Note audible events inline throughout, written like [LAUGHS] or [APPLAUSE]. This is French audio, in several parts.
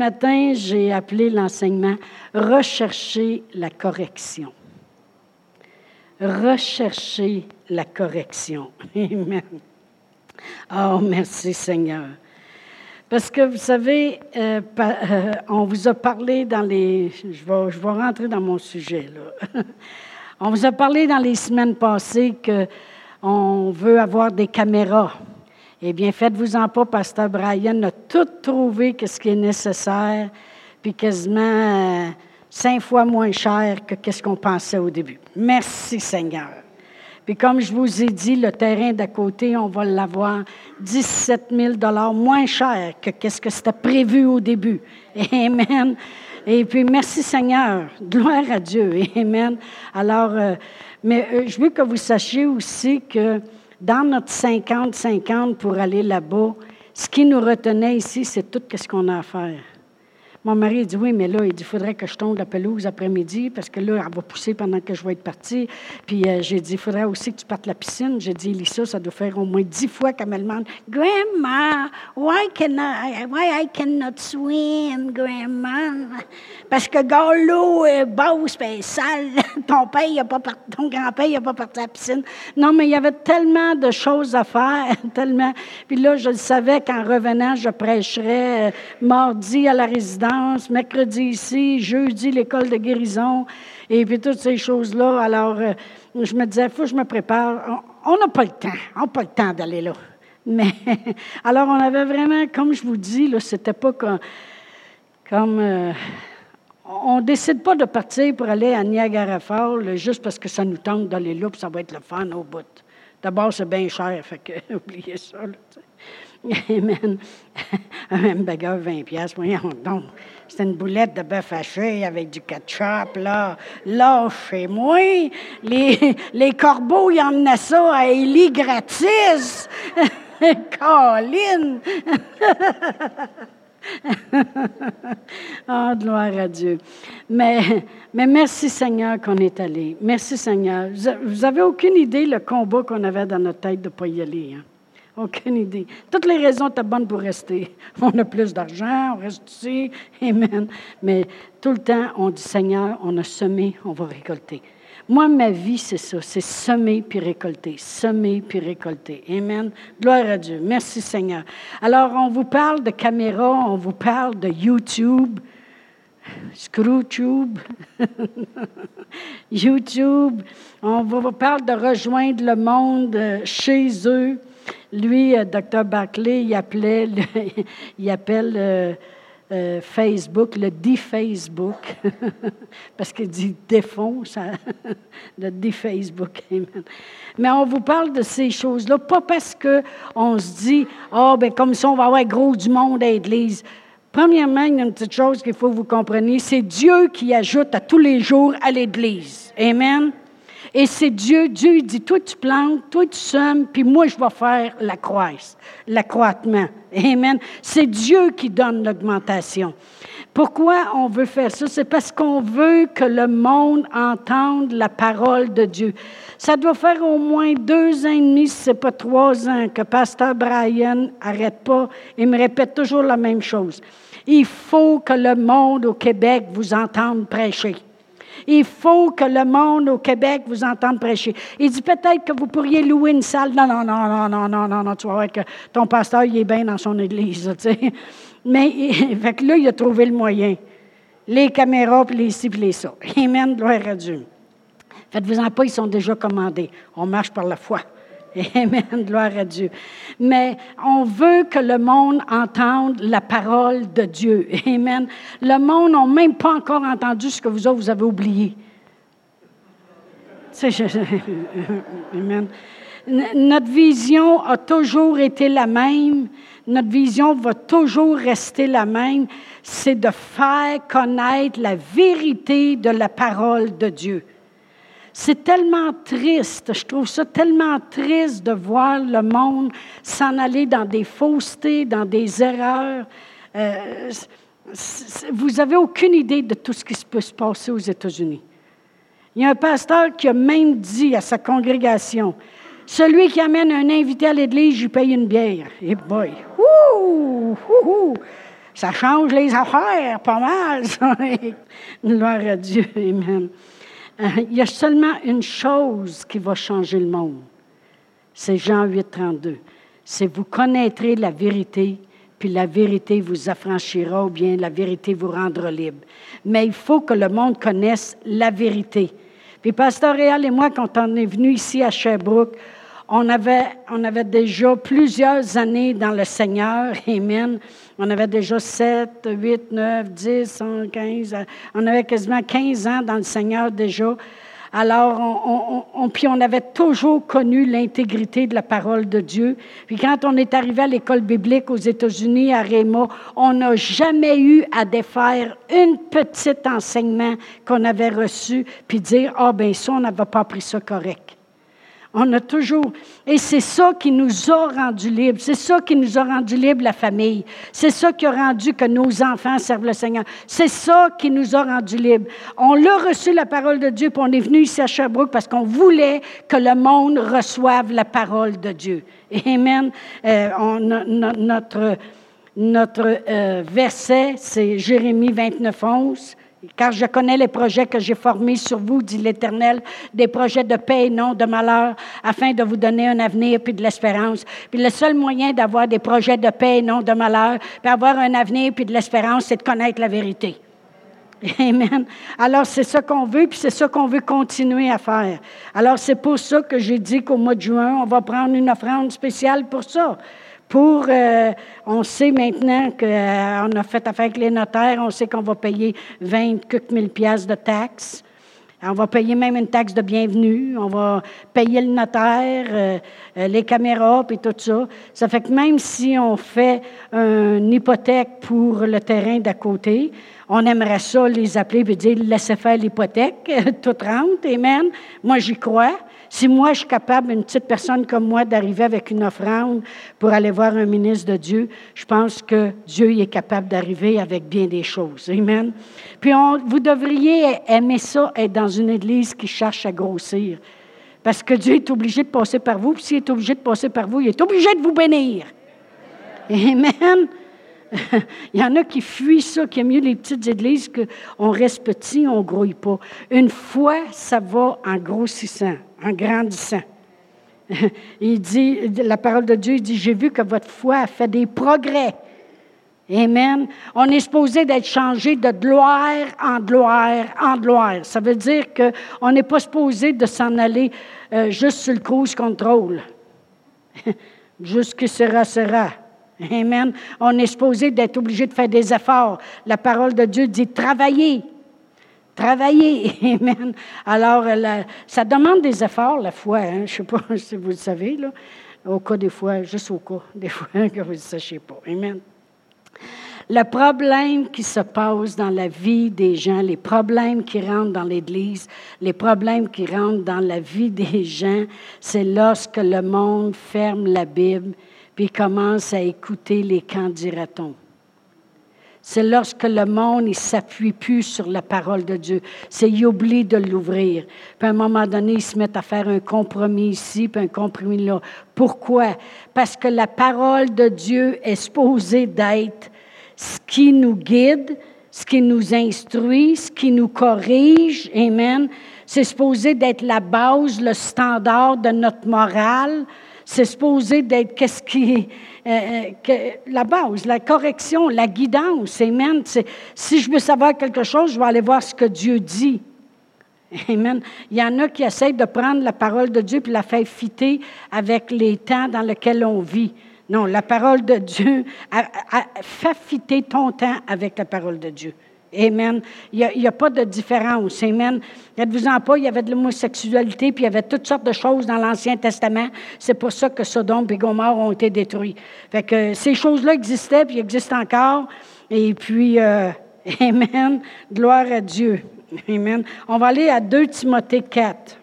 Matin, j'ai appelé l'enseignement Rechercher la correction. Rechercher la correction. [LAUGHS] Amen. Oh, merci Seigneur. Parce que vous savez, euh, euh, on vous a parlé dans les... Je vais, je vais rentrer dans mon sujet, là. [LAUGHS] on vous a parlé dans les semaines passées qu'on veut avoir des caméras. Eh bien, faites-vous-en pas, Pasteur Brian a tout trouvé que ce qui est nécessaire, puis quasiment euh, cinq fois moins cher que ce qu'on pensait au début. Merci Seigneur. Puis comme je vous ai dit, le terrain d'à côté, on va l'avoir 17 000 moins cher que ce que c'était prévu au début. Amen. Et puis, merci Seigneur. Gloire à Dieu. Amen. Alors, euh, mais euh, je veux que vous sachiez aussi que dans notre 50-50 pour aller là-bas, ce qui nous retenait ici, c'est tout ce qu'on a à faire. Mon mari dit oui, mais là, il dit, il faudrait que je tombe la pelouse après-midi parce que là, elle va pousser pendant que je vais être partie. Puis euh, j'ai dit, il faudrait aussi que tu partes la piscine. J'ai dit, Lisa, ça doit faire au moins dix fois qu'elle me demande, Grandma, why, can I, why I cannot swim, Grandma? Parce que quand l'eau est basse et sale, [LAUGHS] ton père, il pas ton grand-père, il n'a pas parti à la piscine. Non, mais il y avait tellement de choses à faire, [LAUGHS] tellement. Puis là, je le savais qu'en revenant, je prêcherais euh, mardi à la résidence mercredi ici, jeudi l'école de guérison, et puis toutes ces choses-là. Alors, euh, je me disais, faut que je me prépare. On n'a pas le temps, on n'a pas le temps d'aller là. Mais, [LAUGHS] alors, on avait vraiment, comme je vous dis, c'était pas comme. comme euh, on ne décide pas de partir pour aller à Niagara Falls juste parce que ça nous tente d'aller là, puis ça va être le fun au bout. D'abord, c'est bien cher, fait que [LAUGHS] oubliez ça. [LAUGHS] Amen. Un hamburger, 20 pièces, voyons donc. C'était une boulette de bœuf haché avec du ketchup, là. Là, chez moi, les, les corbeaux, ils emmenaient ça à Élie gratis. [LAUGHS] Colline! oh, [LAUGHS] gloire à Dieu. Mais, mais merci Seigneur qu'on est allé. Merci Seigneur. Vous n'avez aucune idée le combat qu'on avait dans notre tête de ne pas y aller. Hein? Aucune idée. Toutes les raisons étaient bonnes pour rester. [LAUGHS] On a plus d'argent, on reste ici. [LAUGHS] Amen. Mais tout le temps, on dit Seigneur, on a semé, on va récolter. Moi, ma vie, c'est ça. C'est semer puis récolter. Semer puis récolter. Amen. Gloire à Dieu. Merci, Seigneur. Alors, on vous parle de caméra, on vous parle de YouTube. Screwtube, [LAUGHS] YouTube, on vous parle de rejoindre le monde euh, chez eux. Lui, euh, Dr. Barclay, [LAUGHS] il, appelle euh, euh, Facebook le D-Facebook, [LAUGHS] parce qu'il dit défond, ça, [LAUGHS] le D-Facebook. Mais on vous parle de ces choses-là, pas parce qu'on se dit, ah, oh, ben comme ça, on va avoir gros du monde à l'Église. Premièrement, il y a une petite chose qu'il faut que vous compreniez, c'est Dieu qui ajoute à tous les jours à l'Église. Amen. Et c'est Dieu, Dieu il dit, toi tu plantes, toi tu sommes, puis moi je vais faire la croisse, l'accroissement. Amen. C'est Dieu qui donne l'augmentation. Pourquoi on veut faire ça? C'est parce qu'on veut que le monde entende la parole de Dieu. Ça doit faire au moins deux ans et demi, si ce n'est pas trois ans, que Pasteur Brian n'arrête pas et me répète toujours la même chose. Il faut que le monde au Québec vous entende prêcher. Il faut que le monde au Québec vous entende prêcher. Il dit peut-être que vous pourriez louer une salle. Non, non, non, non, non, non, non, non, tu vas voir que ton pasteur, il est bien dans son église, tu sais. [LAUGHS] Mais, [LAUGHS] fait que là, il a trouvé le moyen. Les caméras, puis les ci, puis les ça. [LAUGHS] Amen, gloire à Dieu. Faites-vous-en pas, ils sont déjà commandés. On marche par la foi. [LAUGHS] Amen, gloire à Dieu. Mais on veut que le monde entende la parole de Dieu. [LAUGHS] Amen. Le monde n'a même pas encore entendu ce que vous autres, vous avez oublié. [LAUGHS] Amen. Notre vision a toujours été la même. Notre vision va toujours rester la même. C'est de faire connaître la vérité de la parole de Dieu. C'est tellement triste, je trouve ça tellement triste de voir le monde s'en aller dans des faussetés, dans des erreurs. Euh, vous n'avez aucune idée de tout ce qui peut se passer aux États-Unis. Il y a un pasteur qui a même dit à sa congrégation, celui qui amène un invité à l'église, je lui paye une bière. Et boy, ouh, ouh, ouh. Ça change les affaires, pas mal. [LAUGHS] Gloire à Dieu. Amen. Il y a seulement une chose qui va changer le monde. C'est Jean 8, 32. C'est vous connaîtrez la vérité, puis la vérité vous affranchira, ou bien la vérité vous rendra libre. Mais il faut que le monde connaisse la vérité. Puis Pasteur Réal et moi, quand on est venu ici à Sherbrooke, on avait, on avait déjà plusieurs années dans le Seigneur. [LAUGHS] Amen. On avait déjà 7, 8, 9, 10, 15. On avait quasiment 15 ans dans le Seigneur déjà. Alors, on, on, puis on avait toujours connu l'intégrité de la parole de Dieu. Puis quand on est arrivé à l'école biblique aux États-Unis, à Réma, on n'a jamais eu à défaire une petite enseignement qu'on avait reçu, puis dire, ah ben ça, on n'avait pas pris ça correct. On a toujours. Et c'est ça qui nous a rendus libres. C'est ça qui nous a rendus libres, la famille. C'est ça qui a rendu que nos enfants servent le Seigneur. C'est ça qui nous a rendus libres. On l'a reçu, la parole de Dieu, puis on est venu ici à Sherbrooke parce qu'on voulait que le monde reçoive la parole de Dieu. Amen. Euh, notre notre euh, verset, c'est Jérémie 29, 11 car je connais les projets que j'ai formés sur vous, dit l'Éternel, des projets de paix et non de malheur, afin de vous donner un avenir puis de l'espérance. Puis le seul moyen d'avoir des projets de paix et non de malheur, puis avoir un avenir puis de l'espérance, c'est de connaître la vérité. [LAUGHS] Amen. Alors, c'est ça qu'on veut, puis c'est ça qu'on veut continuer à faire. Alors, c'est pour ça que j'ai dit qu'au mois de juin, on va prendre une offrande spéciale pour ça pour, euh, on sait maintenant qu'on euh, a fait affaire avec les notaires, on sait qu'on va payer 20 000 pièces de taxes. On va payer même une taxe de bienvenue, on va payer le notaire, euh, les caméras, puis tout ça. Ça fait que même si on fait une hypothèque pour le terrain d'à côté, on aimerait ça les appeler et dire laissez faire l'hypothèque, [LAUGHS] tout rentre, amen. Moi, j'y crois. Si moi, je suis capable, une petite personne comme moi, d'arriver avec une offrande pour aller voir un ministre de Dieu, je pense que Dieu est capable d'arriver avec bien des choses. Amen. Puis vous devriez aimer ça, être dans une église qui cherche à grossir. Parce que Dieu est obligé de passer par vous. Puis s'il est obligé de passer par vous, il est obligé de vous bénir. Amen. [LAUGHS] Il y en a qui fuient ça, qui aiment mieux les petites églises qu'on reste petit, on ne grouille pas. Une fois, ça va en grossissant en grandissant. [LAUGHS] Il dit, la parole de Dieu dit, j'ai vu que votre foi a fait des progrès. Amen. On est supposé d'être changé de gloire en gloire en gloire. Ça veut dire qu'on n'est pas supposé de s'en aller euh, juste sur le cruise control. [LAUGHS] juste que sera, sera. Amen. On est supposé d'être obligé de faire des efforts. La parole de Dieu dit travailler. Travailler. [LAUGHS] Amen. Alors, ça demande des efforts, la foi. Hein? Je ne sais pas [LAUGHS] si vous le savez, là. Au cas des fois, juste au cas [LAUGHS] des fois que vous ne sachiez pas. Amen. Le problème qui se passe dans la vie des gens, les problèmes qui rentrent dans l'Église, les problèmes qui rentrent dans la vie des gens, c'est lorsque le monde ferme la Bible puis commence à écouter les quand c'est lorsque le monde ne s'appuie plus sur la parole de Dieu. C'est qu'il oublie de l'ouvrir. Puis à un moment donné, ils se mettent à faire un compromis ici, puis un compromis là. Pourquoi? Parce que la parole de Dieu est supposée d'être ce qui nous guide, ce qui nous instruit, ce qui nous corrige. Amen. C'est supposé d'être la base, le standard de notre morale. C'est supposé d'être qu'est-ce qui euh, euh, la base, la correction, la guidance. Amen. Si je veux savoir quelque chose, je vais aller voir ce que Dieu dit. Amen. Il y en a qui essayent de prendre la parole de Dieu et la faire fitter avec les temps dans lesquels on vit. Non, la parole de Dieu, fait fitter ton temps avec la parole de Dieu. Amen. Il n'y a, pas de différence. Amen. Êtes-vous-en pas, il y avait de l'homosexualité, puis il y avait toutes sortes de choses dans l'Ancien Testament. C'est pour ça que Sodome et Gomorre ont été détruits. Fait que ces choses-là existaient, puis existent encore. Et puis, euh, [LAUGHS] Amen. Gloire à Dieu. Amen. On va aller à 2 Timothée 4.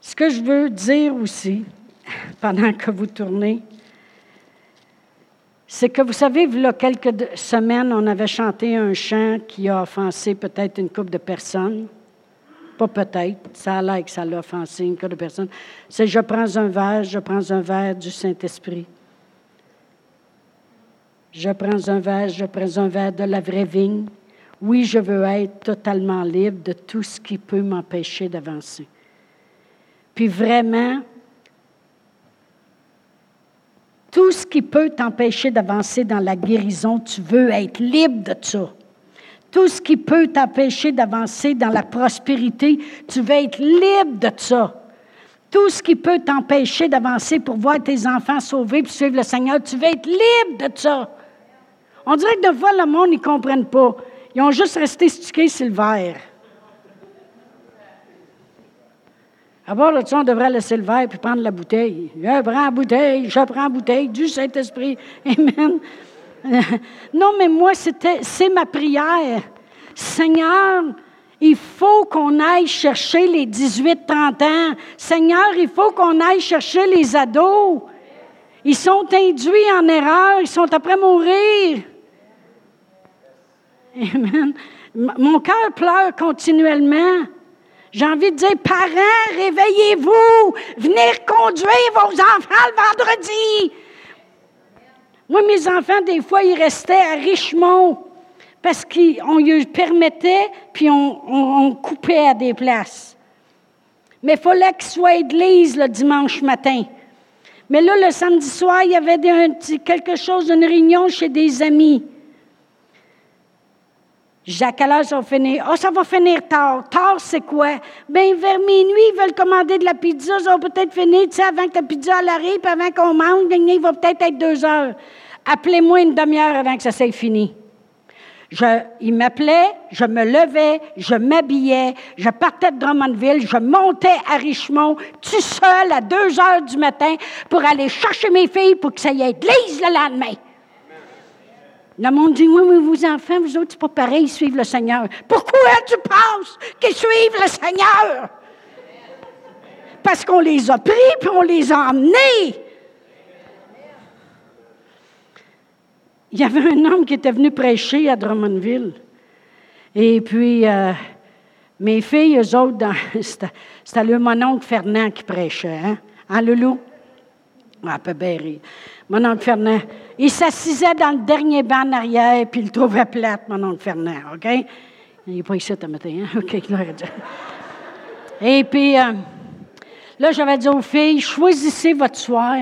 Ce que je veux dire aussi, [LAUGHS] pendant que vous tournez, c'est que vous savez, il y a quelques semaines, on avait chanté un chant qui a offensé peut-être une couple de personnes. Pas peut-être, ça a l'air que ça l'a offensé une couple de personnes. C'est Je prends un verre, je prends un verre du Saint-Esprit. Je prends un verre, je prends un verre de la vraie vigne. Oui, je veux être totalement libre de tout ce qui peut m'empêcher d'avancer. Puis vraiment, tout ce qui peut t'empêcher d'avancer dans la guérison, tu veux être libre de ça. Tout ce qui peut t'empêcher d'avancer dans la prospérité, tu veux être libre de ça. Tout ce qui peut t'empêcher d'avancer pour voir tes enfants sauvés et suivre le Seigneur, tu veux être libre de ça. On dirait que de fois, le monde, ils ne comprennent pas. Ils ont juste resté stickés sur le verre. D'abord, là on devrait laisser le verre puis prendre la bouteille. Je prends la bouteille, je prends la bouteille du Saint-Esprit. [LAUGHS] Amen. Non, mais moi, c'était, c'est ma prière. Seigneur, il faut qu'on aille chercher les 18-30 ans. Seigneur, il faut qu'on aille chercher les ados. Ils sont induits en erreur, ils sont après mourir. Amen. Mon cœur pleure continuellement. J'ai envie de dire, parents, réveillez-vous, venez conduire vos enfants le vendredi. Moi, mes enfants, des fois, ils restaient à Richemont parce qu'on lui permettait, puis on, coupait à des places. Mais il fallait qu'ils soient à le dimanche matin. Mais là, le samedi soir, il y avait quelque chose, une réunion chez des amis. À quelle heure ça va finir? Oh, ça va finir tard. Tard, c'est quoi? Bien, vers minuit, ils veulent commander de la pizza. Ça va peut-être finir, tu sais, avant que la pizza arrive, avant qu'on mange, il va peut-être être deux heures. Appelez-moi une demi-heure avant que ça soit fini. Je, il m'appelait, je me levais, je m'habillais, je partais de Drummondville, je montais à Richmond, tout seul à deux heures du matin pour aller chercher mes filles pour que ça y ait l'église le lendemain. Le monde dit, oui, mais vos enfants, vous autres, c'est pas pareil, ils suivent le Seigneur. Pourquoi tu penses qu'ils suivent le Seigneur? Parce qu'on les a pris, puis on les a emmenés. Il y avait un homme qui était venu prêcher à Drummondville. Et puis, euh, mes filles, eux autres, [LAUGHS] c'était le mon oncle Fernand qui prêchait. Hein? Hein, Loulou? Ah, peu Mon oncle Fernand. Il s'assisait dans le dernier banc en arrière, puis il le trouvait plate, mon oncle Fernand, OK? Il n'est pas ici ce matin, hein? [LAUGHS] OK, Et puis, euh, là, j'avais dit aux filles, choisissez votre soir,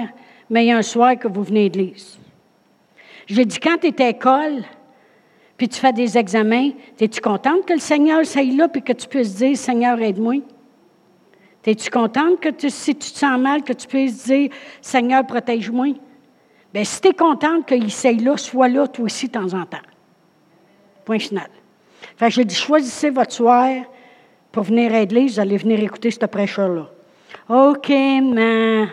mais il y a un soir que vous venez de l'église. J'ai dit, quand tu es à l'école, puis tu fais des examens, es-tu contente que le Seigneur soit là, puis que tu puisses dire, Seigneur, aide-moi? Es-tu contente que si tu te sens mal, que tu puisses dire, Seigneur, protège-moi? Bien, si tu es contente qu'il soit là, sois là toi aussi de temps en temps. Point final. Fait que j'ai dit, choisissez votre soir pour venir à l'église, vous allez venir écouter ce prêcheur-là. OK, mais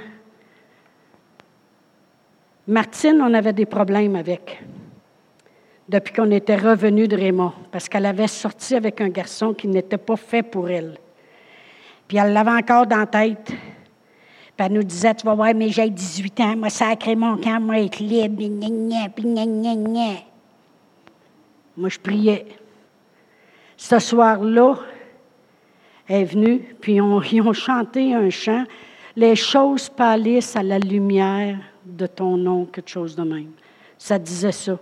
Martine, on avait des problèmes avec depuis qu'on était revenu de Raymond, parce qu'elle avait sorti avec un garçon qui n'était pas fait pour elle. Puis elle l'avait encore dans la tête. Elle nous disait, tu vas voir, mais j'ai 18 ans, moi, sacré mon camp, moi, être libre, puis Moi, je priais. Ce soir-là, elle est venue, puis on, [LAUGHS] ils ont chanté un chant. Les choses pâlissent à la lumière de ton nom, quelque chose de même. Ça disait ça.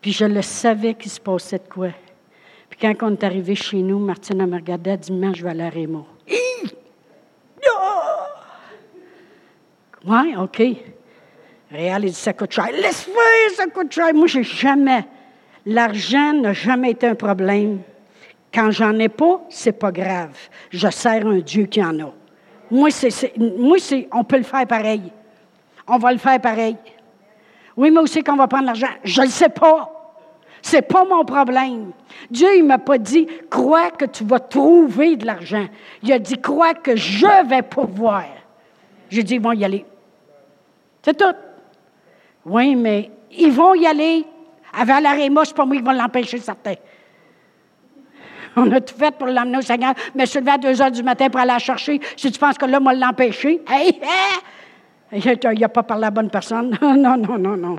Puis je le savais qu'il se passait de quoi. Puis quand on est arrivé chez nous, Martine me regardé, elle dit Je vais aller à Raymond. Oui, OK. Réal, il dit Ça coûte cher. Laisse faire, ça coûte cher. Moi, j'ai jamais. L'argent n'a jamais été un problème. Quand j'en ai pas, c'est pas grave. Je sers un Dieu qui en a. Moi, c'est, moi c'est, on peut le faire pareil on va le faire pareil. Oui, mais aussi qu'on va prendre l'argent. Je ne sais pas. Ce n'est pas mon problème. Dieu, il ne m'a pas dit, crois que tu vas trouver de l'argent. Il a dit, crois que je vais pourvoir. J'ai dit, ils vont y aller. C'est tout. Oui, mais ils vont y aller. Avant la réma, c'est pas moi qui vont l'empêcher, certains. [LAUGHS] On a tout fait pour l'emmener au Seigneur. Mais je suis levé à 2 heures du matin pour aller la chercher. Si tu penses que là, moi, l'empêcher, [LAUGHS] hey, il n'a pas parlé à la bonne personne. [LAUGHS] non, non, non, non.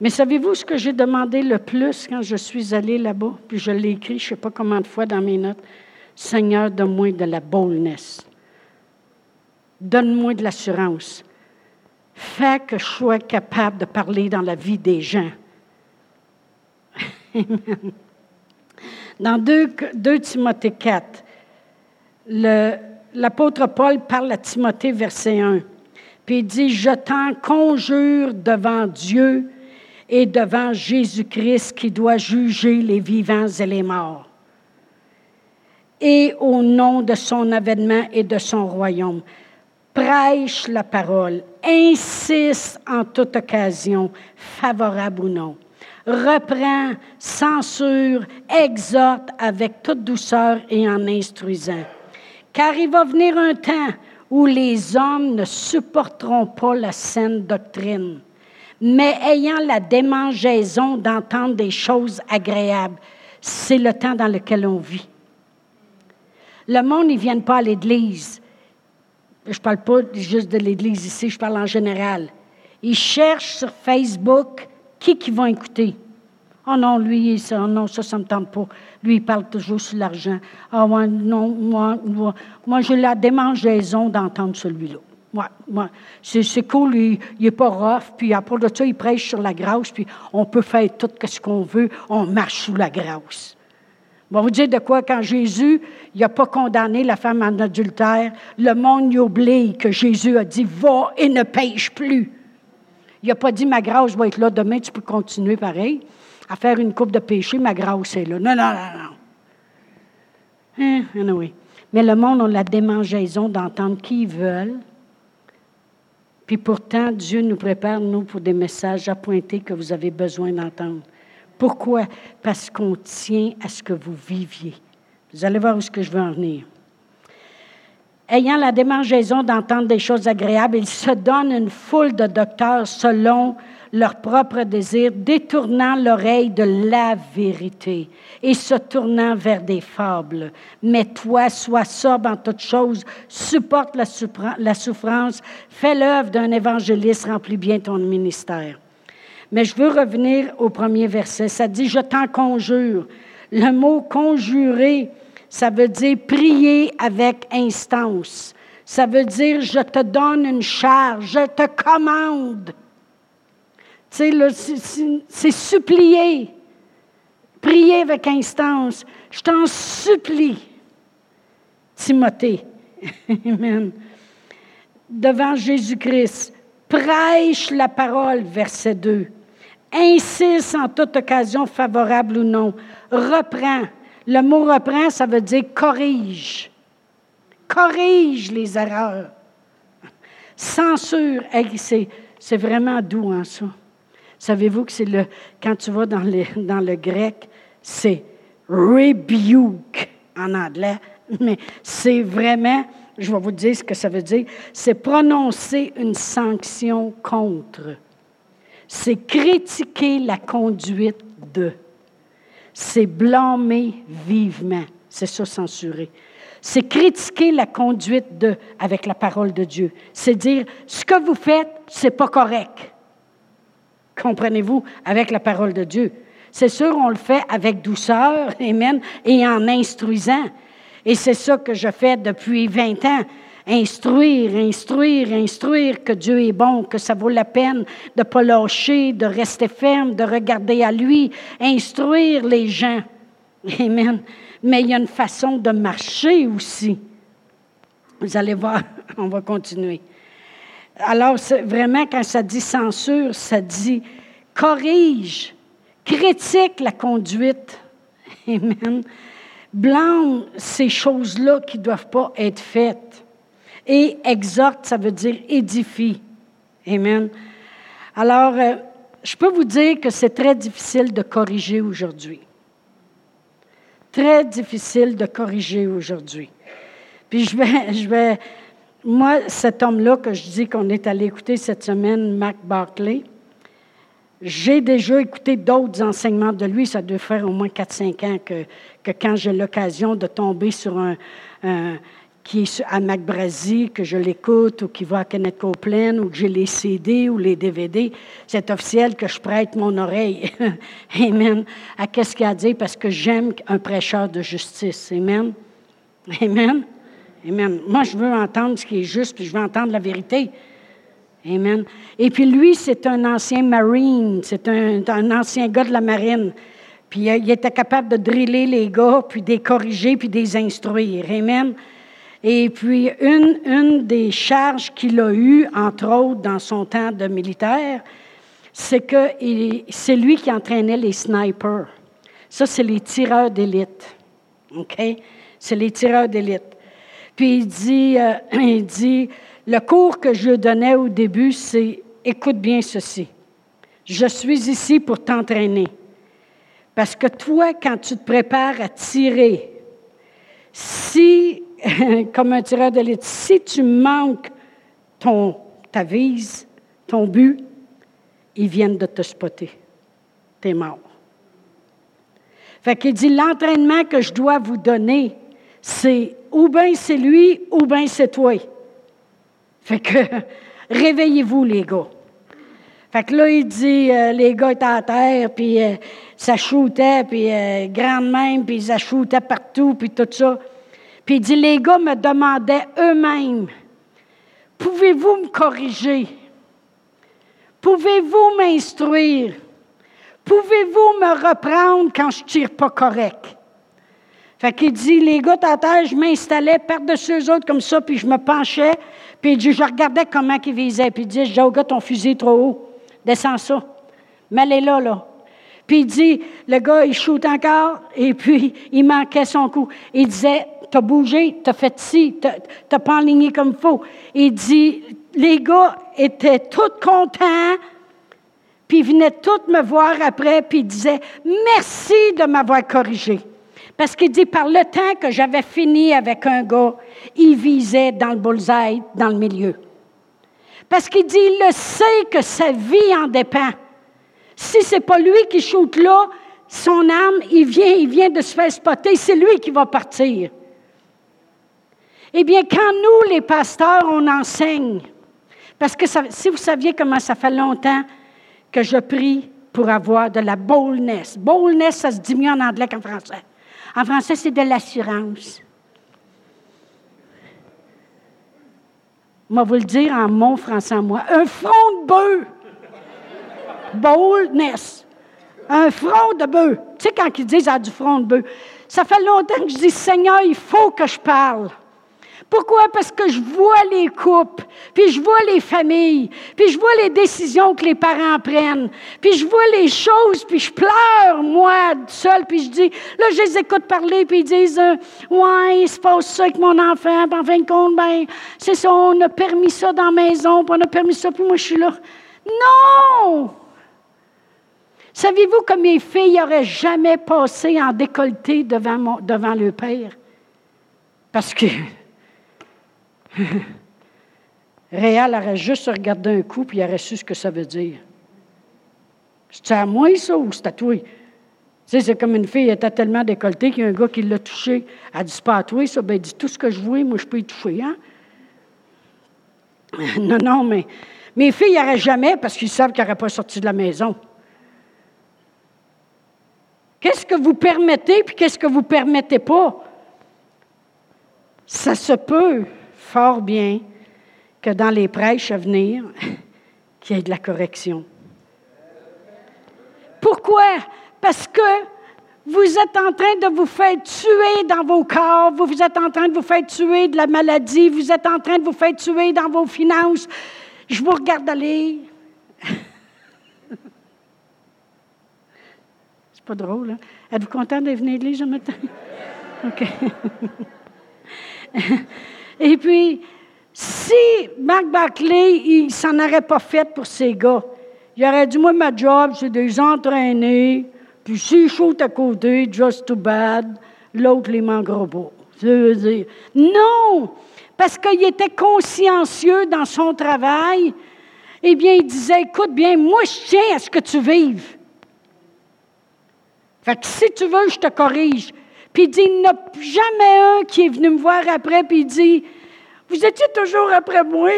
Mais savez-vous ce que j'ai demandé le plus quand je suis allée là-bas? Puis je l'ai écrit, je ne sais pas combien de fois dans mes notes. Seigneur, donne-moi de la boldness. Donne-moi de l'assurance. Fais que je sois capable de parler dans la vie des gens. Dans 2, 2 Timothée 4, l'apôtre Paul parle à Timothée, verset 1. Puis il dit, je t'en conjure devant Dieu et devant Jésus-Christ qui doit juger les vivants et les morts. Et au nom de son avènement et de son royaume, prêche la parole, insiste en toute occasion, favorable ou non. Reprend, censure, exhorte avec toute douceur et en instruisant. Car il va venir un temps où les hommes ne supporteront pas la saine doctrine, mais ayant la démangeaison d'entendre des choses agréables. C'est le temps dans lequel on vit. Le monde, ils ne viennent pas à l'Église. Je ne parle pas juste de l'Église ici, je parle en général. Ils cherchent sur Facebook qui qui vont écouter. Oh non, lui, ça, non, ça, ça ne me tente pas. Lui, il parle toujours sur l'argent. Ah ouais, non, moi, moi, moi j'ai la démangeaison d'entendre celui-là. Moi, moi, c'est cool, il n'est pas rough, puis à part de ça, il prêche sur la grâce, puis on peut faire tout ce qu'on veut, on marche sous la grâce. Bon, vous dire de quoi, quand Jésus, n'a pas condamné la femme en adultère, le monde y oublie que Jésus a dit, va et ne pêche plus. Il n'a pas dit, ma grâce va être là demain, tu peux continuer pareil à faire une coupe de péché, ma grâce est là. Non, non, non, non. Hein. Mais le monde a la démangeaison d'entendre qui ils veulent. Puis pourtant, Dieu nous prépare, nous, pour des messages appointés que vous avez besoin d'entendre. Pourquoi? Parce qu'on tient à ce que vous viviez. Vous allez voir où ce que je veux en venir. Ayant la démangeaison d'entendre des choses agréables, ils se donnent une foule de docteurs selon leur propre désir, détournant l'oreille de la vérité et se tournant vers des fables. Mais toi, sois sobre en toutes choses, supporte la, la souffrance, fais l'œuvre d'un évangéliste, remplis bien ton ministère. Mais je veux revenir au premier verset. Ça dit, je t'en conjure. Le mot conjurer, ça veut dire prier avec instance. Ça veut dire, je te donne une charge, je te commande. Tu sais, c'est supplier. Prier avec instance. Je t'en supplie, Timothée. [LAUGHS] Amen. Devant Jésus-Christ. Prêche la parole, verset 2. Insiste en toute occasion, favorable ou non. Reprends. Le mot reprend, ça veut dire corrige. Corrige les erreurs. Censure. C'est vraiment doux en ça. Savez-vous que c'est le, quand tu vas dans, dans le grec, c'est rebuke en anglais, mais c'est vraiment, je vais vous dire ce que ça veut dire, c'est prononcer une sanction contre. C'est critiquer la conduite de. C'est blâmer vivement. C'est ça, censurer. C'est critiquer la conduite de avec la parole de Dieu. C'est dire, ce que vous faites, c'est pas correct comprenez-vous, avec la parole de Dieu. C'est sûr, on le fait avec douceur, [LAUGHS] amen, et en instruisant. Et c'est ça que je fais depuis 20 ans. Instruire, instruire, instruire que Dieu est bon, que ça vaut la peine de ne pas lâcher, de rester ferme, de regarder à lui, instruire les gens. Amen. Mais il y a une façon de marcher aussi. Vous allez voir, [LAUGHS] on va continuer. Alors, vraiment, quand ça dit censure, ça dit corrige, critique la conduite. Amen. Blâme ces choses-là qui ne doivent pas être faites. Et exhorte, ça veut dire édifie. Amen. Alors, euh, je peux vous dire que c'est très difficile de corriger aujourd'hui. Très difficile de corriger aujourd'hui. Puis je vais, je vais moi, cet homme-là que je dis qu'on est allé écouter cette semaine, Mac Barclay, j'ai déjà écouté d'autres enseignements de lui. Ça doit faire au moins 4-5 ans que, que quand j'ai l'occasion de tomber sur un, qui est à MacBrazy, que je l'écoute, ou qui va à Kenneth Copeland, ou que j'ai les CD ou les DVD, c'est officiel que je prête mon oreille. [LAUGHS] Amen. À qu'est-ce qu'il a à dire? Parce que j'aime un prêcheur de justice. Amen. Amen. Amen. Moi, je veux entendre ce qui est juste, puis je veux entendre la vérité. Amen. Et puis lui, c'est un ancien marine, c'est un, un, ancien gars de la marine. Puis euh, il était capable de driller les gars, puis de les corriger, puis de les instruire. Amen. Et puis, une, une des charges qu'il a eues, entre autres, dans son temps de militaire, c'est que c'est lui qui entraînait les snipers. Ça, c'est les tireurs d'élite. OK? C'est les tireurs d'élite. Puis il dit, euh, [CLEARS THROAT] il dit, le cours que je donnais au début, c'est écoute bien ceci. Je suis ici pour t'entraîner. Parce que toi, quand tu te prépares à tirer, si [LAUGHS] comme un tireur d'élite, si tu manques ton, ta vise, ton but, ils viennent de te spotter. Tu es mort. Fait qu'il dit l'entraînement que je dois vous donner, c'est ou bien c'est lui, ou bien c'est toi. Fait que [LAUGHS] réveillez-vous, les gars. Fait que là, il dit, euh, les gars étaient à terre, puis euh, ça shootait, puis euh, même, puis ça shootait partout, puis tout ça. Puis il dit, les gars me demandaient eux-mêmes, pouvez-vous me corriger? Pouvez-vous m'instruire? Pouvez-vous me reprendre quand je tire pas correct? Fait qu'il dit, les gars à terre, je m'installais par-dessus eux autres comme ça, puis je me penchais, puis il dit, je regardais comment ils visaient. Puis il dit, je dis gars, ton fusil trop haut, descends ça. Mais elle est là, là. Puis il dit, le gars, il shoot encore, et puis il manquait son coup. Il disait, t'as bougé, t'as fait ci, t'as pas enligné comme il faut. Il dit, les gars étaient tous contents, puis ils venaient tous me voir après, puis ils disaient, merci de m'avoir corrigé. Parce qu'il dit, par le temps que j'avais fini avec un gars, il visait dans le bullseye, dans le milieu. Parce qu'il dit, il le sait que sa vie en dépend. Si c'est pas lui qui shoot là, son âme, il vient, il vient de se faire spotter, c'est lui qui va partir. Eh bien, quand nous, les pasteurs, on enseigne, parce que si vous saviez comment ça fait longtemps que je prie pour avoir de la boldness. Boldness, ça se dit mieux en anglais qu'en français. En français, c'est de l'assurance. Moi, vous le dire en mon français moi. Un front de bœuf. Boldness. Un front de bœuf. Tu sais, quand ils disent ah, du front de bœuf, ça fait longtemps que je dis Seigneur, il faut que je parle. Pourquoi? Parce que je vois les couples, puis je vois les familles, puis je vois les décisions que les parents prennent, puis je vois les choses, puis je pleure, moi, seule, puis je dis, là, je les écoute parler, puis ils disent, euh, ouais, il se passe ça avec mon enfant, puis en fin de compte, ben, c'est ça, on a permis ça dans la maison, puis on a permis ça, puis moi, je suis là. Non! Savez-vous que mes filles n'auraient jamais passé en décolleté devant, devant le père? Parce que [LAUGHS] Réal aurait juste regardé un coup, puis il aurait su ce que ça veut dire. C'est à moi, ça, ou c'est à? Tu sais, c'est comme une fille, elle était tellement décolletée qu'il y a un gars qui l'a touché. Elle dit, c'est pas à toi, ça. Ben, dit, tout ce que je vois, moi, je peux y toucher, hein? [LAUGHS] non, non, mais mes filles n'auraient jamais, parce qu'ils savent qu'elles n'auraient pas sorti de la maison. Qu'est-ce que vous permettez, puis qu'est-ce que vous permettez pas? Ça se peut fort bien que dans les prêches à venir, [LAUGHS] qu'il y ait de la correction. Pourquoi? Parce que vous êtes en train de vous faire tuer dans vos corps, vous êtes en train de vous faire tuer de la maladie, vous êtes en train de vous faire tuer dans vos finances. Je vous regarde aller. [LAUGHS] C'est pas drôle, hein? Êtes-vous content de venir l'église ce matin? OK. [LAUGHS] Et puis, si Marc Barclay, il s'en aurait pas fait pour ces gars, il aurait dit, moi, ma job, c'est de les entraîner, puis s'ils shootent à côté, just too bad, l'autre les veut dire, non! Parce qu'il était consciencieux dans son travail, eh bien, il disait, écoute bien, moi, je tiens à ce que tu vives. Fait que si tu veux, je te corrige. Puis il dit, il n'y a jamais un qui est venu me voir après, puis il dit, vous étiez toujours après moi.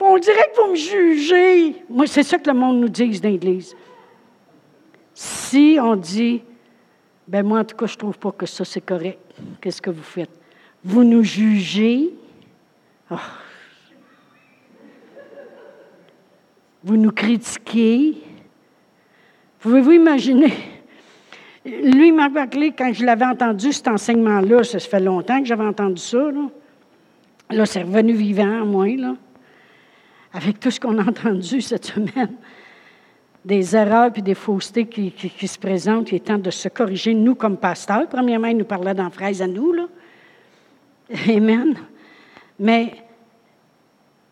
On dirait que vous me jugez. Moi, c'est ça que le monde nous dit dans l'Église. Si on dit, ben moi, en tout cas, je ne trouve pas que ça, c'est correct. Qu'est-ce que vous faites? Vous nous jugez? Oh. vous nous critiquez? Pouvez-vous imaginer? Lui, Marc Barclay, quand je l'avais entendu, cet enseignement-là, ça fait longtemps que j'avais entendu ça. Là, c'est revenu vivant à moi, là, avec tout ce qu'on a [LAUGHS] entendu cette semaine. Des erreurs et des faussetés qui, se présentent, il est de se corriger, nous, comme pasteurs. Premièrement, il nous parlait d'en fraise à nous, là. Amen. Mais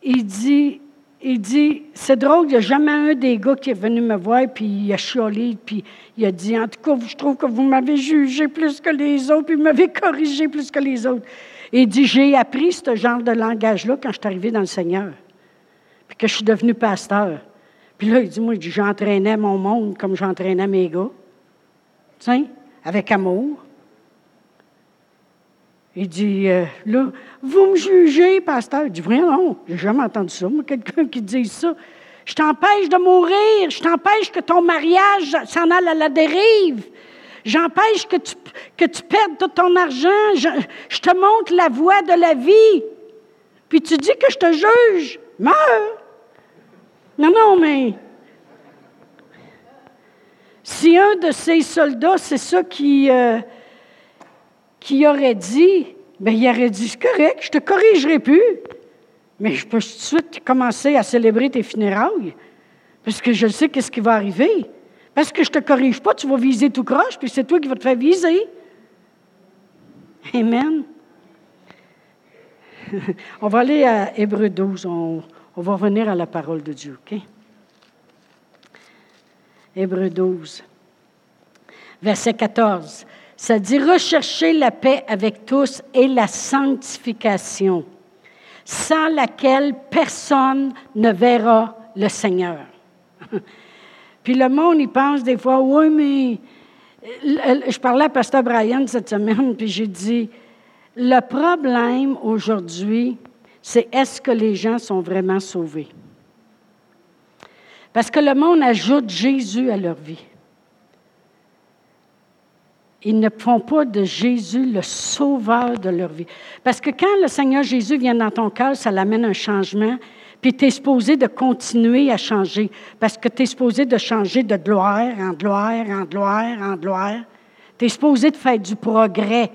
il dit, il dit, c'est drôle, il n'y a jamais un des gars qui est venu me voir, puis il a chiolé, puis il a dit, en tout cas, je trouve que vous m'avez jugé plus que les autres, puis vous m'avez [LAUGHS] corrigé plus que les autres. Il dit, j'ai appris ce genre de langage-là quand je suis arrivé dans le Seigneur, puis que je suis devenu pasteur. Puis là, il dit, moi, j'entraînais mon monde comme j'entraînais mes gars, sais, avec amour. Il dit, euh, là, vous me jugez, pasteur. Il dit, voyons, non, j'ai jamais entendu ça, moi, quelqu'un qui dit ça. Je t'empêche de mourir, je t'empêche que ton mariage s'en aille à la dérive. J'empêche que tu, que tu perdes tout ton argent. Je, je, te montre la voie de la vie. Puis tu dis que je te juge. Meurs. Non, non, mais si un de ces soldats, c'est ça qui, euh, qui aurait dit, bien, il aurait dit, c'est correct, je te corrigerai plus. Mais je peux tout de suite commencer à célébrer tes funérailles, parce que je sais qu'est-ce qui va arriver. Parce que je te corrige pas, tu vas viser tout croche, puis c'est toi qui vas te faire viser. Amen. [LAUGHS] on va aller à Hébreu 12, on, on va revenir à la parole de Dieu, OK? Hébreu 12, verset 14. Ça dit rechercher la paix avec tous et la sanctification, sans laquelle personne ne verra le Seigneur. [LAUGHS] Puis le monde, il pense des fois, oui, mais je parlais à Pasteur Brian cette semaine, puis j'ai dit, le problème aujourd'hui, c'est est-ce que les gens sont vraiment sauvés? Parce que le monde ajoute Jésus à leur vie. Ils ne font pas de Jésus le sauveur de leur vie. Parce que quand le Seigneur Jésus vient dans ton cœur, ça l'amène un changement, puis tu es supposé de continuer à changer. Parce que tu es supposé de changer de gloire en gloire, en gloire, en gloire. Tu es supposé de faire du progrès.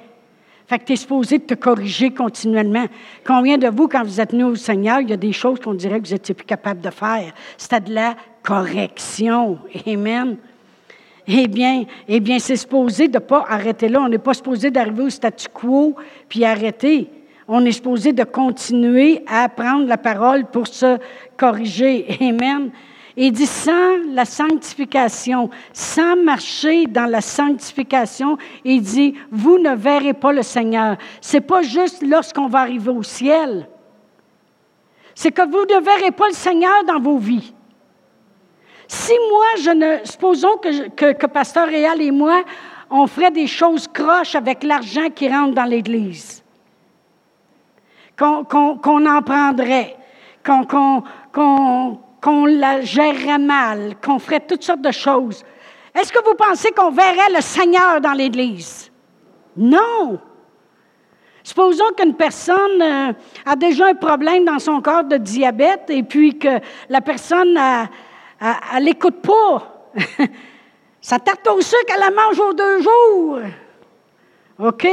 Fait que tu es supposé de te corriger continuellement. Combien de vous, quand vous êtes venus au Seigneur, il y a des choses qu'on dirait que vous n'étiez plus capable de faire? C'était de la correction. Amen. Eh bien, eh bien c'est supposé de ne pas arrêter là. On n'est pas supposé d'arriver au statu quo puis arrêter. On est supposé de continuer à prendre la parole pour se corriger. [LAUGHS] Amen. Il dit sans la sanctification, sans marcher dans la sanctification, il dit vous ne verrez pas le Seigneur. C'est pas juste lorsqu'on va arriver au ciel. C'est que vous ne verrez pas le Seigneur dans vos vies. Si moi, je ne. Supposons que, Pasteur Réal et moi, on ferait des choses croches avec l'argent qui rentre dans l'Église, qu'on en prendrait, qu'on la gérerait mal, qu'on ferait toutes sortes de choses. Est-ce que vous pensez qu'on verrait le Seigneur dans l'Église? Non. Supposons qu'une personne euh, a déjà un problème dans son corps de diabète et puis que la personne a elle n'écoute pas. Sa tarte au sucre, elle la mange aux deux jours. OK?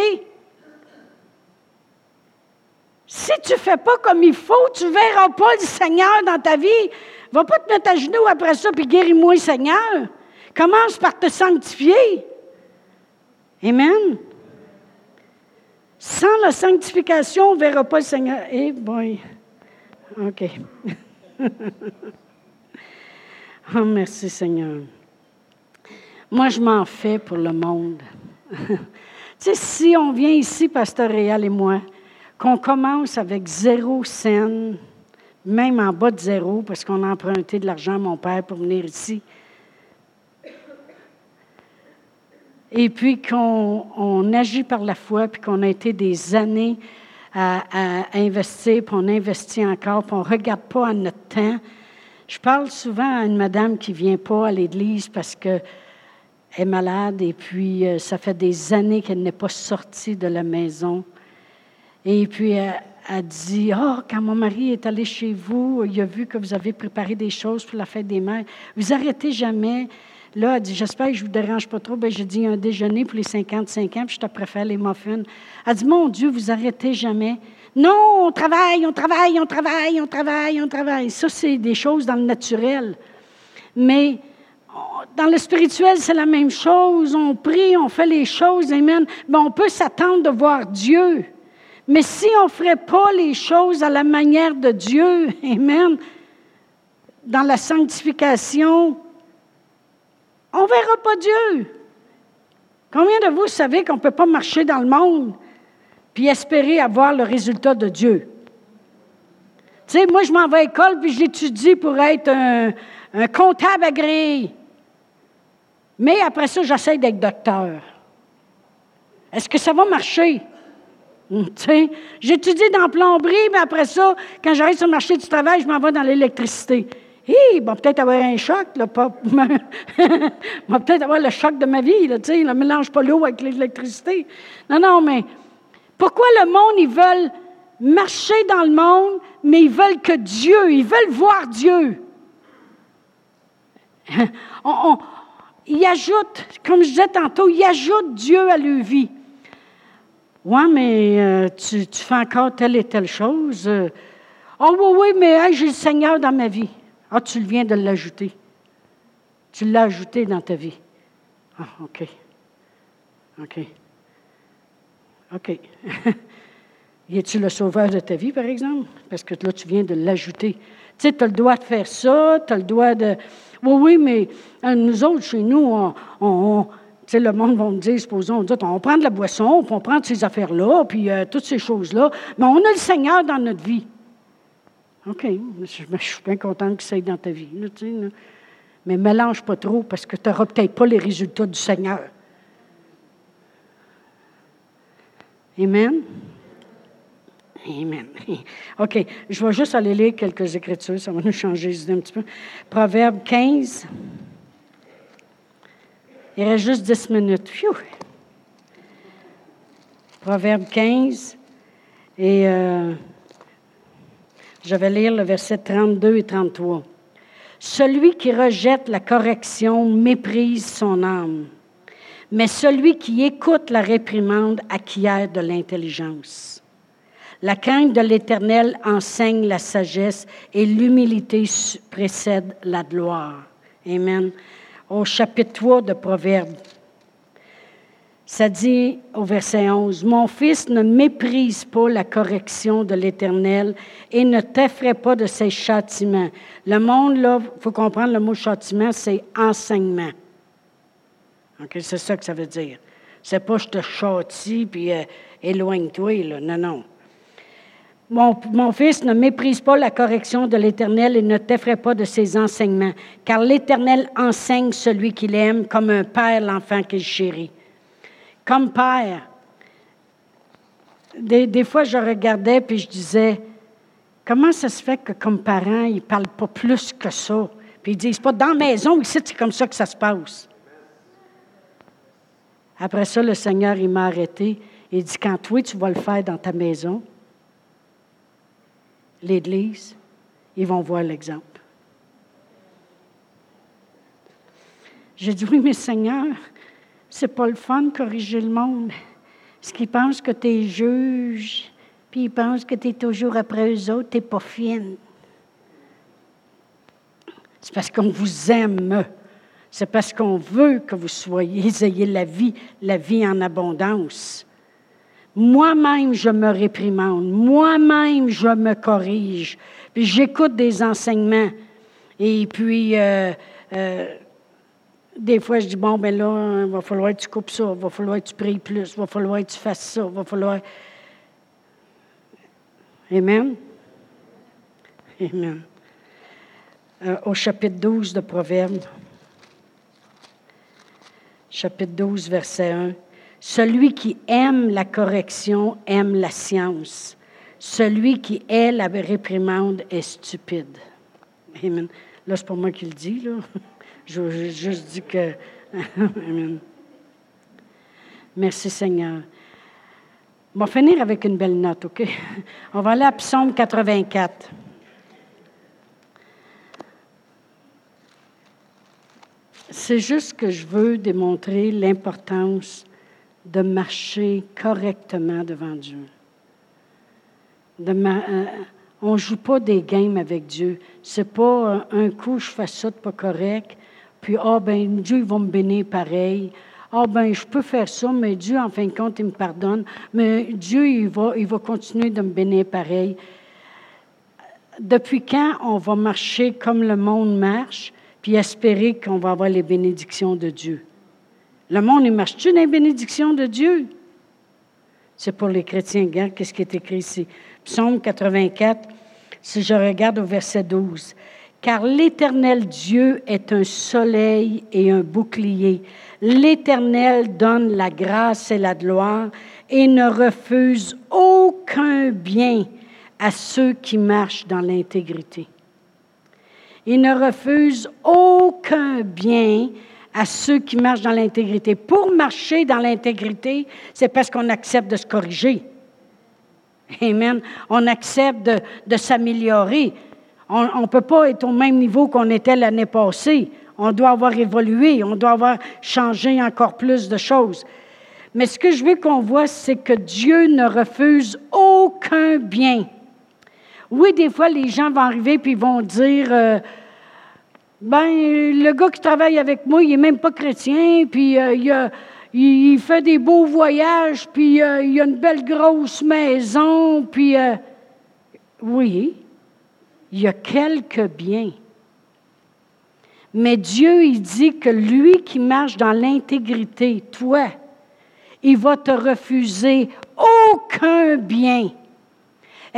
Si tu ne fais pas comme il faut, tu ne verras pas le Seigneur dans ta vie. Va pas te mettre à genoux après ça, puis guéris-moi, Seigneur. Commence par te sanctifier. Amen. Sans la sanctification, on ne verra pas le Seigneur. Eh boy. OK. [LAUGHS] Oh, merci Seigneur. Moi, je m'en fais pour le monde. [LAUGHS] tu sais, si on vient ici, Pasteur Réal et moi, qu'on commence avec zéro scène, même en bas de zéro, parce qu'on a emprunté de l'argent à mon père pour venir ici, et puis qu'on agit par la foi, puis qu'on a été des années à, à investir, puis on investit encore, puis on ne regarde pas à notre temps, je parle souvent à une madame qui ne vient pas à l'église parce qu'elle est malade et puis euh, ça fait des années qu'elle n'est pas sortie de la maison. Et puis, elle, elle dit, oh, quand mon mari est allé chez vous, il a vu que vous avez préparé des choses pour la fête des mères. Vous arrêtez jamais. Là, elle dit, j'espère que je ne vous dérange pas trop. Ben, j'ai dit un déjeuner pour les 55 ans, puis je te préfère les muffins. Elle dit, mon Dieu, vous arrêtez jamais. Non, on travaille, on travaille, on travaille, on travaille, on travaille. Ça, c'est des choses dans le naturel. Mais dans le spirituel, c'est la même chose. On prie, on fait les choses, Amen. Mais on peut s'attendre de voir Dieu. Mais si on ne ferait pas les choses à la manière de Dieu, [LAUGHS] Amen, dans la sanctification, on ne verra pas Dieu. Combien de vous savez qu'on ne peut pas marcher dans le monde? Puis espérer avoir le résultat de Dieu? Tu sais, moi, je m'en vais à l'école puis j'étudie pour être un, comptable agréé. Mais après ça, j'essaie d'être docteur. Est-ce que ça va marcher? [LAUGHS] J'étudie dans plomberie, mais après ça, quand j'arrive sur le marché du travail, je m'en vais dans l'électricité. Hé, bon, peut-être avoir un choc, là, pas. [LAUGHS] peut-être avoir le choc de ma vie, là, tu sais, ne mélange pas l'eau avec l'électricité. Non, non, mais pourquoi le monde, ils veulent marcher dans le monde, mais ils veulent que Dieu, ils veulent voir Dieu? [LAUGHS] on, ils ajoutent, comme je disais tantôt, ils ajoutent Dieu à leur vie. Oui, mais euh, tu, fais encore telle et telle chose. oh oui, oui, mais j'ai le Seigneur dans ma vie. Ah, tu viens de l'ajouter. Tu l'as ajouté dans ta vie. Ah, OK. OK. OK. [LAUGHS] es-tu le sauveur de ta vie, par exemple? Parce que là, tu viens de l'ajouter. Tu sais, tu as le droit de faire ça, tu as le droit de. Oui, oui, mais euh, nous autres, chez nous, on le monde va me dire, supposons, on, on prend de la boisson, puis on prend de ces affaires-là, puis euh, toutes ces choses-là, mais on a le Seigneur dans notre vie. OK, je, suis bien content que ça aille dans ta vie. Mais mélange pas trop parce que tu n'auras peut-être pas les résultats du Seigneur. Amen? Amen. [LAUGHS] OK, je vais juste aller lire quelques écritures, ça va nous changer un petit peu. Proverbe 15. Il reste juste 10 minutes. Proverbe 15. Et euh, je vais lire le verset 32 et 33. Celui qui rejette la correction méprise son âme, mais celui qui écoute la réprimande acquiert de l'intelligence. La crainte de l'Éternel enseigne la sagesse et l'humilité précède la gloire. Amen au chapitre 3 de Proverbes. Ça dit au verset 11, Mon fils, ne méprise pas la correction de l'Éternel et ne t'effraie pas de ses châtiments. Le monde, là, il faut comprendre le mot châtiment, c'est enseignement. C'est ça que ça veut dire. C'est pas je te châtie puis euh, éloigne-toi, là. Non, non. Mon, fils, ne méprise pas la correction de l'Éternel et ne t'effraie pas de ses enseignements, car l'Éternel enseigne celui qu'il aime comme un père l'enfant qu'il chérit. Comme père, des, fois je regardais puis je disais, comment ça se fait que comme parent, ils ne parlent pas plus que ça? Puis ils disent pas, dans la maison, ici, c'est comme ça que ça se passe. Après ça, le Seigneur, il m'a arrêté. Il dit, quand toi, tu vas le faire dans ta maison, l'Église, ils vont voir l'exemple. J'ai dit, oui, mais Seigneur, c'est pas le fun de corriger le monde. Parce qu'ils pensent que tu es juge, puis ils pensent que tu es toujours après eux autres, tu pas fine. C'est parce qu'on vous aime. C'est parce qu'on veut que vous soyez, [LAUGHS] ayez la vie, la vie en abondance. Moi-même, je me réprimande. Moi-même, je me corrige. Puis j'écoute des enseignements. Et puis, euh, euh, des fois, je dis, bon, ben là, il va falloir que tu coupes ça, il va falloir que tu pries plus, il va falloir que tu fasses ça, il va falloir... Amen. Amen. Euh, au chapitre 12 de Proverbes, chapitre 12, verset 1. Celui qui aime la correction aime la science. Celui qui hait la réprimande est stupide. Amen. Là, c'est pas moi qui le dis, là. [LAUGHS] Je, juste dis que. [LAUGHS] Amen. Merci Seigneur. On va finir avec une belle note, OK? On va aller à Psaume 84. C'est juste que je veux démontrer l'importance de marcher correctement devant Dieu. Euh, on ne joue pas des games avec Dieu. C'est pas un coup, je fais ça de pas correct, puis, oh, ben Dieu, il va me bénir pareil. Ah, ben je peux faire ça, mais Dieu, en fin de compte, il me pardonne. Mais Dieu, il va, il va continuer de me bénir pareil. Depuis quand on va marcher comme le monde marche, puis espérer qu'on va avoir les bénédictions de Dieu? Le monde, il marche-tu dans les bénédictions de Dieu? C'est pour les chrétiens. Regarde qu'est-ce qui est écrit ici. Psaume 84, si je regarde au verset 12. Car l'Éternel Dieu est un soleil et un bouclier. L'Éternel donne la grâce et la gloire et ne refuse aucun bien à ceux qui marchent dans l'intégrité. Il ne refuse aucun bien à ceux qui marchent dans l'intégrité. Pour marcher dans l'intégrité, c'est parce qu'on accepte de se corriger. Amen. On accepte de, de s'améliorer. On ne peut pas être au même niveau qu'on était l'année passée. On doit avoir évolué, on doit avoir changé encore plus de choses. Mais ce que je veux qu'on voit, c'est que Dieu ne refuse aucun bien. Oui, des fois, les gens vont arriver puis vont dire euh, Ben, le gars qui travaille avec moi, il n'est même pas chrétien, puis euh, il, fait des beaux voyages, puis euh, il a une belle grosse maison, puis. oui, il y a quelques biens. Mais Dieu, il dit que lui qui marche dans l'intégrité, toi, il va te refuser aucun bien.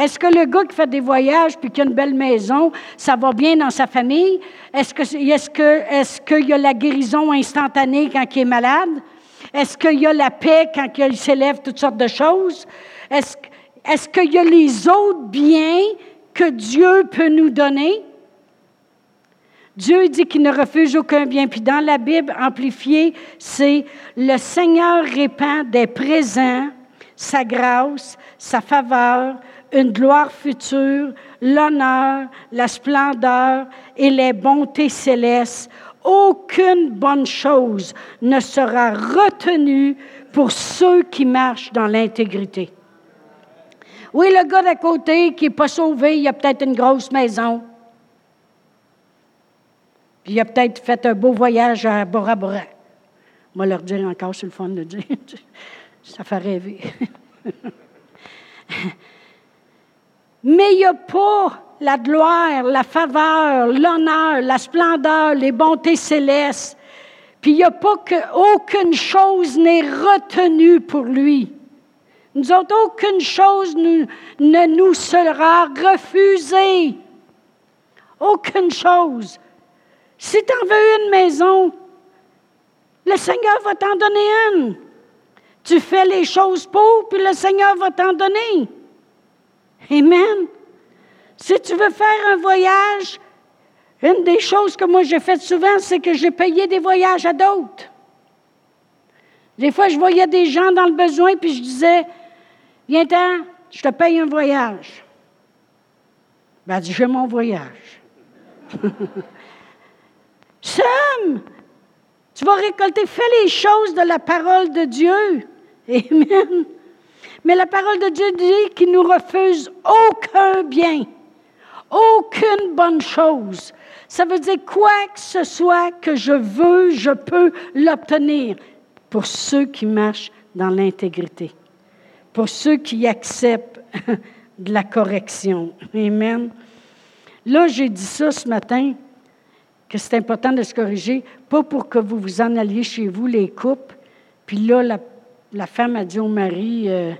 Est-ce que le gars qui fait des voyages puis qui a une belle maison, ça va bien dans sa famille? Est-ce est-ce que qu'il y a la guérison instantanée quand il est malade? Est-ce qu'il y a la paix quand il s'élève toutes sortes de choses? Est-ce, est-ce qu'il y a les autres biens que Dieu peut nous donner? Dieu dit qu'il ne refuse aucun bien. Puis dans la Bible amplifiée, c'est le Seigneur répand des présents, sa grâce, sa faveur, une gloire future, l'honneur, la splendeur et les bontés célestes. Aucune bonne chose ne sera retenue pour ceux qui marchent dans l'intégrité. Oui, le gars d'à côté qui n'est pas sauvé, il a peut-être une grosse maison. Puis il a peut-être fait un beau voyage à Bora Bora. Moi, leur dire encore, c'est le fun de dire. [LAUGHS] Ça fait rêver. [LAUGHS] Mais il n'y a pas la gloire, la faveur, l'honneur, la splendeur, les bontés célestes. Puis il n'y a pas qu'aucune chose n'est retenue pour lui. Nous autres, aucune chose ne nous sera refusée. Aucune chose. Si tu en veux une maison, le Seigneur va t'en donner une. Tu fais les choses pour, puis le Seigneur va t'en donner. Amen. Si tu veux faire un voyage, une des choses que moi j'ai faites souvent, c'est que j'ai payé des voyages à d'autres. Des fois, je voyais des gens dans le besoin, puis je disais, Viens-t'en, je te paye un voyage. Ben, dit, j'ai mon voyage. [LAUGHS] Sam, tu vas récolter, fais les choses de la parole de Dieu. Amen. Mais la parole de Dieu dit qu'il nous refuse aucun bien, aucune bonne chose. Ça veut dire quoi que ce soit que je veux, je peux l'obtenir pour ceux qui marchent dans l'intégrité pour ceux qui acceptent [LAUGHS] de la correction. Amen. Là, j'ai dit ça ce matin, que c'est important de se corriger, pas pour que vous vous en alliez chez vous, les couples. Puis là, la, femme a dit au mari, euh,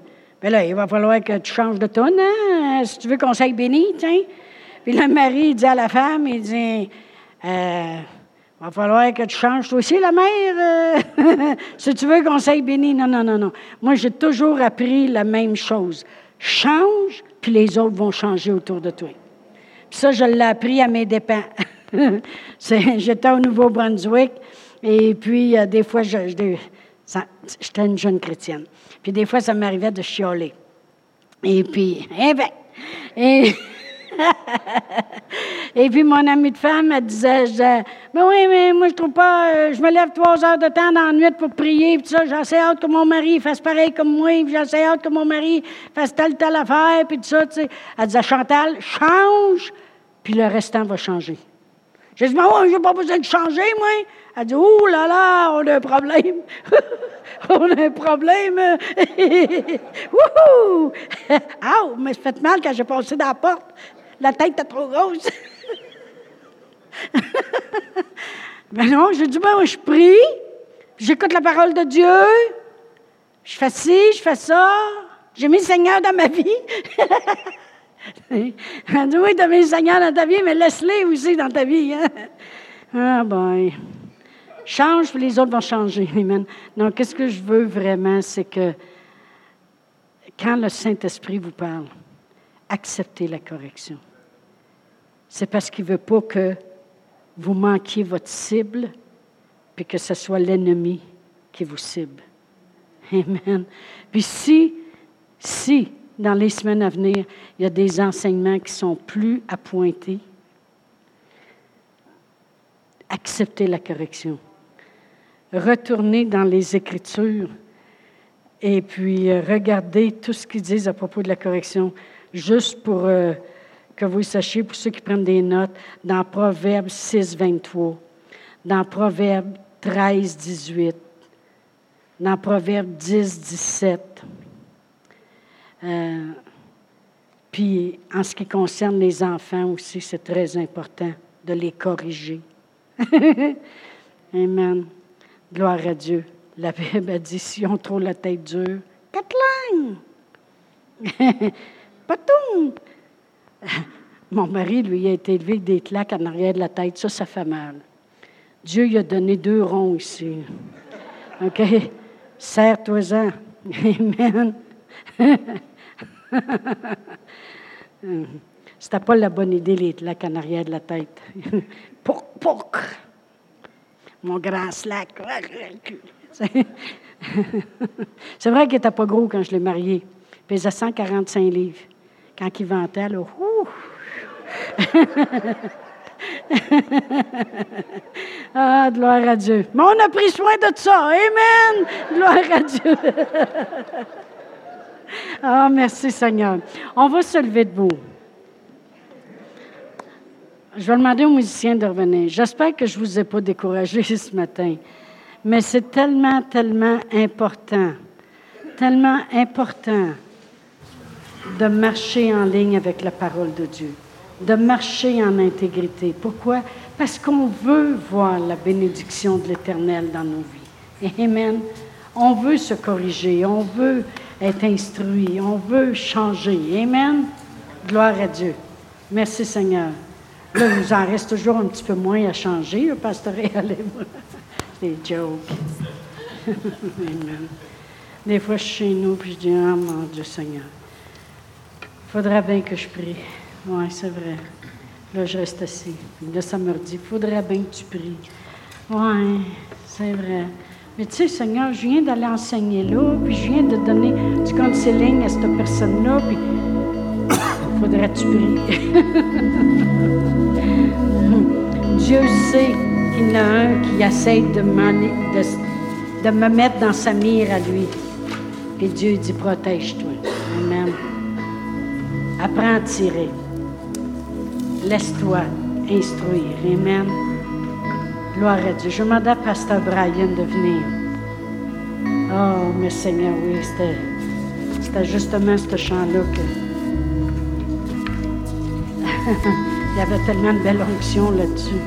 ben là, il va falloir que tu changes de ton, hein, si tu veux qu'on s'aille béni, tiens. Puis le mari dit à la femme, il dit, euh, il va falloir que tu changes toi aussi, la mère. Euh, [LAUGHS] si tu veux qu'on s'aille béni. Non, non, non, non. Moi, j'ai toujours appris la même chose. Change, puis les autres vont changer autour de toi. Puis ça, je l'ai appris à mes dépens. [LAUGHS] J'étais au Nouveau-Brunswick, et puis, euh, des fois, je, J'étais une jeune chrétienne. Puis des fois, ça m'arrivait de chioler. Et puis, [LAUGHS] eh bien, [LAUGHS] et, puis mon amie de femme, elle disait, je disais, mais oui, mais moi, je trouve pas, euh, je me lève trois heures de temps dans la nuit pour prier, puis ça, j'ai assez hâte que mon mari fasse pareil comme moi, puis j'ai assez hâte que mon mari fasse telle, telle affaire, puis tout ça, tu sais. Elle disait, Chantal, change, puis le restant va changer. J'ai dit, mais oui, j'ai pas besoin de changer, moi. Elle dit, oh là là, on a un problème. [LAUGHS] on a un problème. [LAUGHS] Wouhou! Ah, mais ça fait mal quand j'ai passé dans la porte. La tête était trop grosse. mais [LAUGHS] non, j'ai dit, ben, je prie, j'écoute la parole de Dieu, je fais ci, je fais ça, j'ai mis le Seigneur dans ma vie. [LAUGHS] As mis le Seigneur dans ta vie, mais laisse-les aussi dans ta vie. Hein? Ah, ben. Change, les autres vont changer. [LAUGHS] Amen. Donc, qu'est-ce que je veux vraiment, c'est que quand le Saint-Esprit vous parle, acceptez la correction. C'est parce qu'il ne veut pas que vous manquiez votre cible, puis que ce soit l'ennemi qui vous cible. Amen. Puis si, si, dans les semaines à venir, il y a des enseignements qui sont plus appointés, acceptez la correction retourner dans les Écritures et puis euh, regarder tout ce qu'ils disent à propos de la correction, juste pour euh, que vous sachiez, pour ceux qui prennent des notes, dans Proverbe 6, 23, dans Proverbe 13, 18, dans Proverbe 10, 17. Euh, puis en ce qui concerne les enfants aussi, c'est très important de les corriger. [LAUGHS] Amen. Gloire à Dieu. La Bible a dit si on trouve la tête dure, quatre langues. [LAUGHS] tout. [LAUGHS] Mon mari, lui, a été élevé avec des claques en arrière de la tête. Ça, ça fait mal. Dieu lui a donné deux ronds ici. OK? Serre-toi-en. Amen. [LAUGHS] C'était pas la bonne idée, les claques en arrière de la tête. [LAUGHS] Pouc, pouc mon grand slack. [LAUGHS] C'est vrai qu'il n'était pas gros quand je l'ai marié. Il pesait 145 livres. Quand il vantait, là, ah, gloire à Dieu. Mais on a pris soin de ça. Amen. Gloire à Dieu. Ah, merci Seigneur. On va se lever debout. Je vais demander aux musiciens de revenir. J'espère que je ne vous ai pas découragé [LAUGHS] ce matin, mais c'est tellement, tellement important, tellement important de marcher en ligne avec la parole de Dieu, de marcher en intégrité. Pourquoi? Parce qu'on veut voir la bénédiction de l'Éternel dans nos vies. Amen. On veut se corriger, on veut être instruit, on veut changer. Amen. Gloire à Dieu. Merci Seigneur. Là, il nous en reste toujours un petit peu moins à changer, le pasteur et [LAUGHS] C'est des jokes. [LAUGHS] Des fois, je suis chez nous, puis je dis, ah, mon Dieu Seigneur, il faudrait bien que je prie. Oui, c'est vrai. Là, je reste assis. Là, ça me il faudrait bien que tu pries. Oui, c'est vrai. Mais tu sais, Seigneur, je viens d'aller enseigner là, puis je viens de donner du counseling à cette personne-là, puis [COUGHS] faudrait que tu pries. [LAUGHS] Dieu sait qu'il y en a un qui essaie de me mettre dans sa mire à lui. Et Dieu dit, protège-toi. Amen. Apprends à tirer. Laisse-toi instruire. Amen. Gloire à Dieu. Je demande à Pasteur Brian de venir. Oh, mais Seigneur, oui, c'était justement ce chant-là que [LAUGHS] Il y avait tellement de belle onction là-dessus.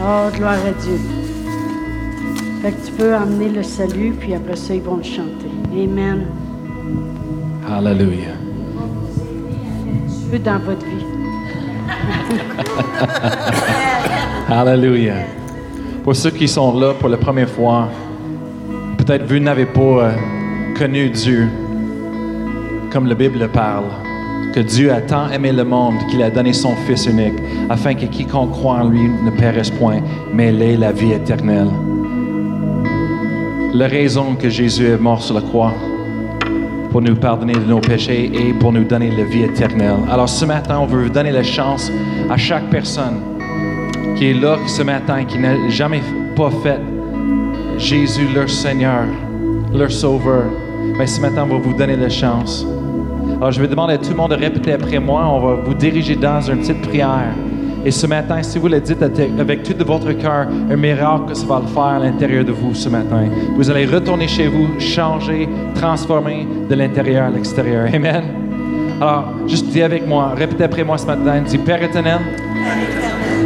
Oh, gloire à Dieu. Fait que tu peux emmener le salut, puis après ça, ils vont le chanter. Amen. Hallelujah. Dieu dans votre vie. [LAUGHS] Hallelujah. Pour ceux qui sont là pour la première fois, peut-être vous n'avez pas euh, connu Dieu comme la Bible parle que Dieu a tant aimé le monde qu'il a donné son Fils unique, afin que quiconque croit en lui ne périsse point, mais ait la vie éternelle. la raison que Jésus est mort sur la croix pour nous pardonner de nos péchés et pour nous donner la vie éternelle. Alors ce matin, on veut vous donner la chance à chaque personne qui est là ce matin, qui n'a jamais pas fait Jésus leur Seigneur, leur Sauveur. Mais ce matin, on va vous donner la chance. Alors je vais demander à tout le monde de répéter après moi. On va vous diriger dans une petite prière. Et ce matin, si vous le dites avec tout de votre cœur, un miracle que ça va le faire à l'intérieur de vous ce matin. Vous allez retourner chez vous, changer, transformer de l'intérieur à l'extérieur. Amen. Alors, juste dis avec moi, répétez après moi ce matin. Dis, Père éternel,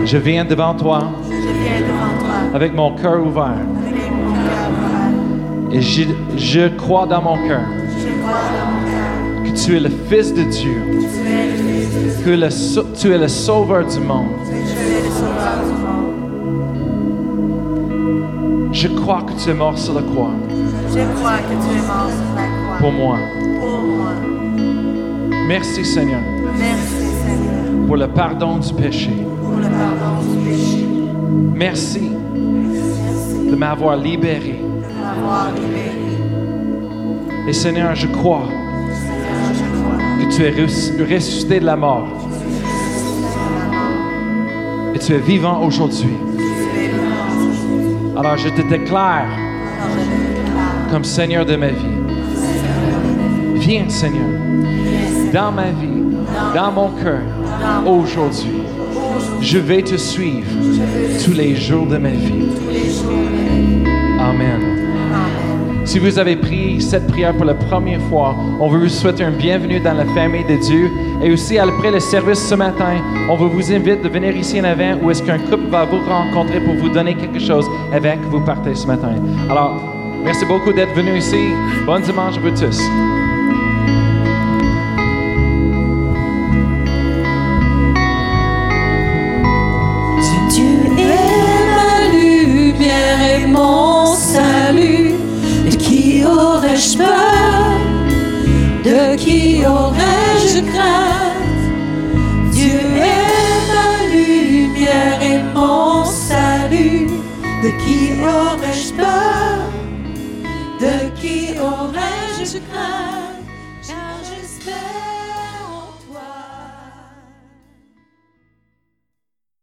je viens devant toi, avec mon cœur ouvert. Et je, je crois dans mon cœur que tu es le Fils de Dieu que le, tu es le sauveur du monde. Je crois que tu es mort sur la croix. Je crois que tu es mort sur la croix. Pour moi. Pour moi. Merci Seigneur. Merci Seigneur. Pour le pardon du péché. Pour le pardon du péché. Merci. De m'avoir libéré. Et Seigneur, je crois que tu es res- ressuscité de la mort. Et tu es vivant aujourd'hui. Alors je te déclare, comme Seigneur de ma vie. Viens Seigneur dans ma vie, dans mon cœur, aujourd'hui. Je vais te suivre tous les jours de ma vie. Amen. Si vous avez pris cette prière pour la première fois, on veut vous souhaiter un bienvenue dans la famille de Dieu. Et aussi, après le service ce matin, on veut vous inviter de venir ici en avant où est-ce qu'un couple va vous rencontrer pour vous donner quelque chose que vous partez ce matin. Alors, merci beaucoup d'être venu ici. Bon dimanche à vous tous. Aurais-je crainte